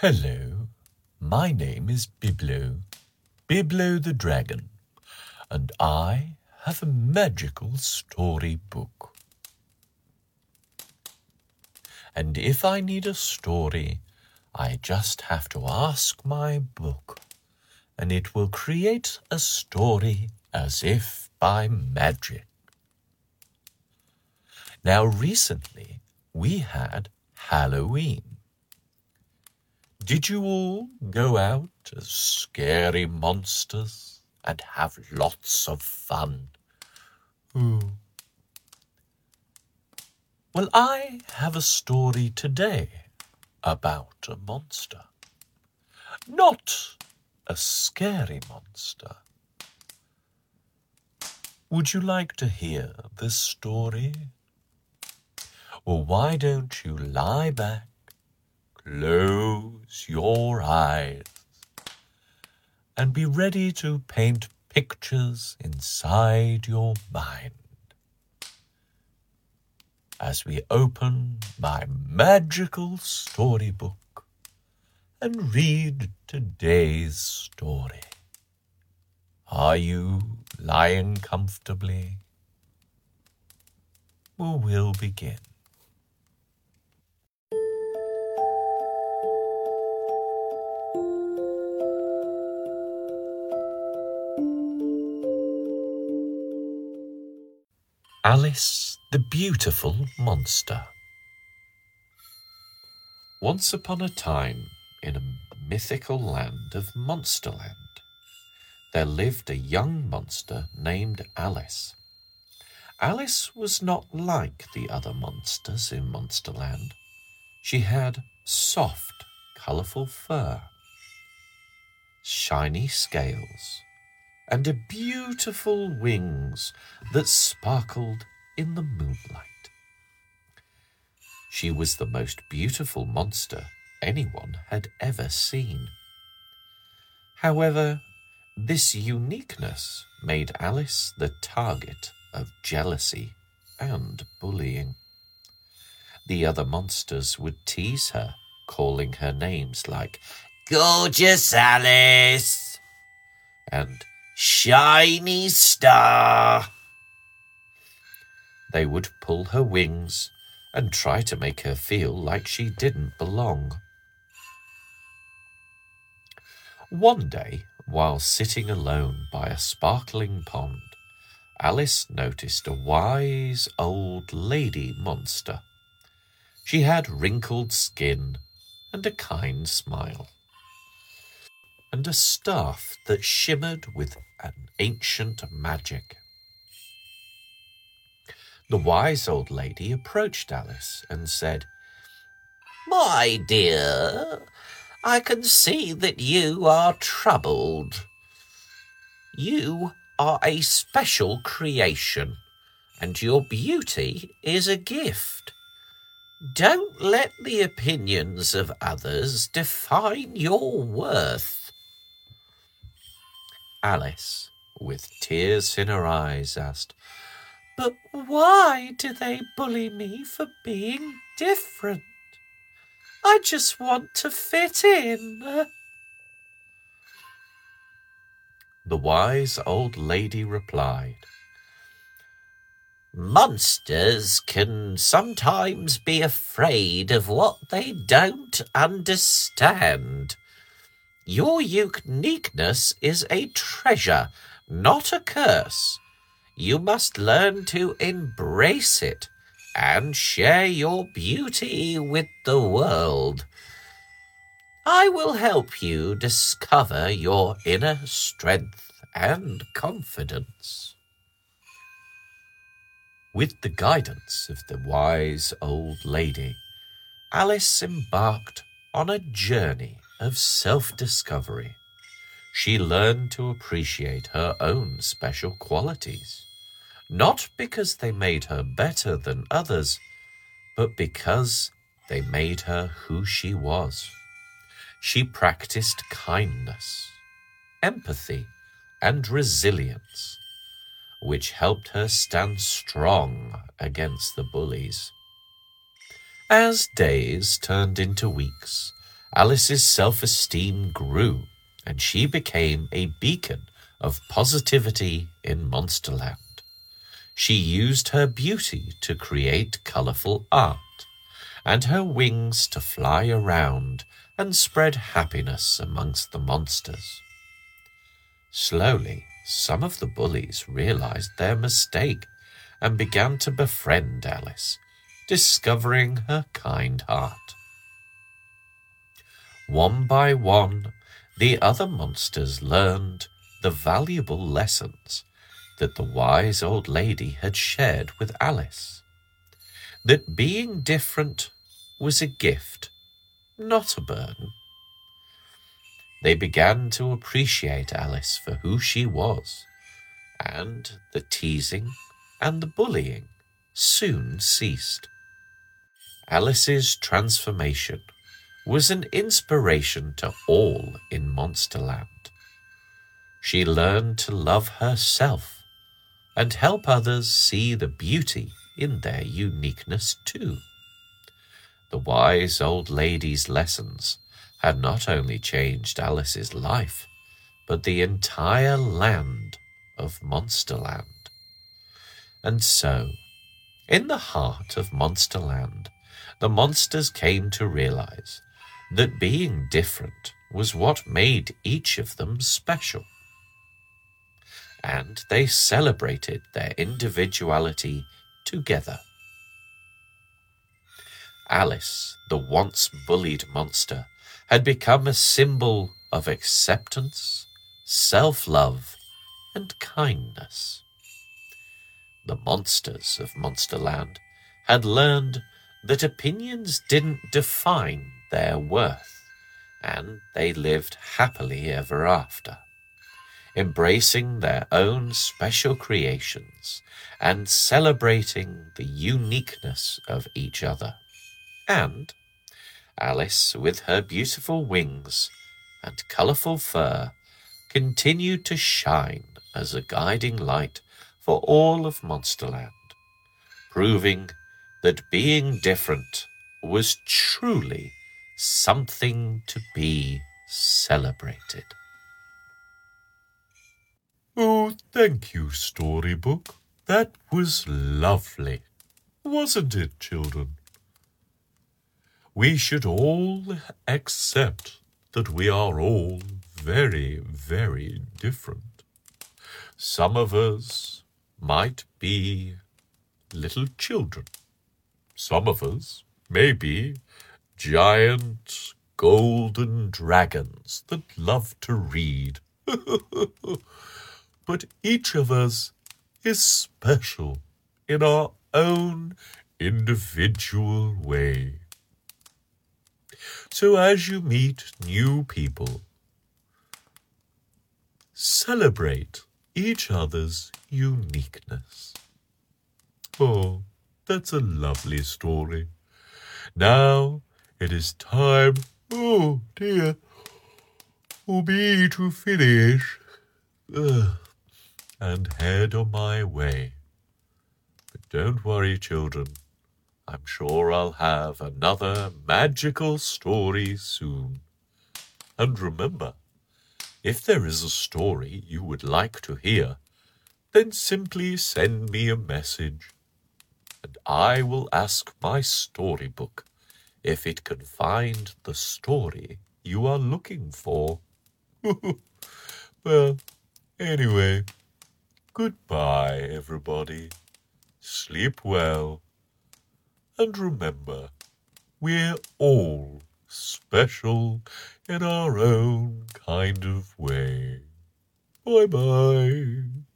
Hello, my name is Biblo, Biblo the Dragon, and I have a magical story book. And if I need a story, I just have to ask my book, and it will create a story as if by magic. Now, recently we had Halloween. Did you all go out as scary monsters and have lots of fun? Ooh. Well, I have a story today about a monster. Not a scary monster. Would you like to hear this story? Well, why don't you lie back Close your eyes and be ready to paint pictures inside your mind. As we open my magical storybook and read today's story. Are you lying comfortably? Well, we'll begin. Alice the Beautiful Monster. Once upon a time, in a mythical land of Monsterland, there lived a young monster named Alice. Alice was not like the other monsters in Monsterland. She had soft, colourful fur, shiny scales, and beautiful wings that sparkled in the moonlight. She was the most beautiful monster anyone had ever seen. However, this uniqueness made Alice the target of jealousy and bullying. The other monsters would tease her, calling her names like Gorgeous Alice and Shiny Star. They would pull her wings and try to make her feel like she didn't belong. One day, while sitting alone by a sparkling pond, Alice noticed a wise old lady monster. She had wrinkled skin and a kind smile and a staff that shimmered with an ancient magic. The wise old lady approached Alice and said, My dear, I can see that you are troubled. You are a special creation, and your beauty is a gift. Don't let the opinions of others define your worth. Alice, with tears in her eyes, asked, But why do they bully me for being different? I just want to fit in. The wise old lady replied, Monsters can sometimes be afraid of what they don't understand. Your uniqueness is a treasure, not a curse. You must learn to embrace it and share your beauty with the world. I will help you discover your inner strength and confidence. With the guidance of the wise old lady, Alice embarked on a journey of self discovery, she learned to appreciate her own special qualities, not because they made her better than others, but because they made her who she was. She practiced kindness, empathy, and resilience, which helped her stand strong against the bullies. As days turned into weeks, Alice's self esteem grew, and she became a beacon of positivity in Monsterland. She used her beauty to create colourful art, and her wings to fly around and spread happiness amongst the monsters. Slowly, some of the bullies realized their mistake and began to befriend Alice, discovering her kind heart. One by one, the other monsters learned the valuable lessons that the wise old lady had shared with Alice. That being different was a gift, not a burden. They began to appreciate Alice for who she was, and the teasing and the bullying soon ceased. Alice's transformation was an inspiration to all in Monsterland. She learned to love herself and help others see the beauty in their uniqueness too. The wise old lady's lessons had not only changed Alice's life, but the entire land of Monsterland. And so, in the heart of Monsterland, the monsters came to realize that being different was what made each of them special. And they celebrated their individuality together. Alice, the once bullied monster, had become a symbol of acceptance, self love, and kindness. The monsters of Monsterland had learned that opinions didn't define their worth, and they lived happily ever after, embracing their own special creations and celebrating the uniqueness of each other. And Alice, with her beautiful wings and colourful fur, continued to shine as a guiding light for all of Monsterland, proving that being different was truly something to be celebrated. Oh, thank you, storybook. That was lovely, wasn't it, children? We should all accept that we are all very, very different. Some of us might be little children. Some of us may be giant golden dragons that love to read. but each of us is special in our own individual way. So as you meet new people, celebrate each other's uniqueness. Oh, that's a lovely story. Now it is time, oh dear, for me to finish Ugh. and head on my way. But don't worry, children. I'm sure I'll have another magical story soon. And remember, if there is a story you would like to hear, then simply send me a message, and I will ask my storybook if it can find the story you are looking for. well, anyway, goodbye, everybody. Sleep well and remember, we're all special in our own kind of way. Bye bye.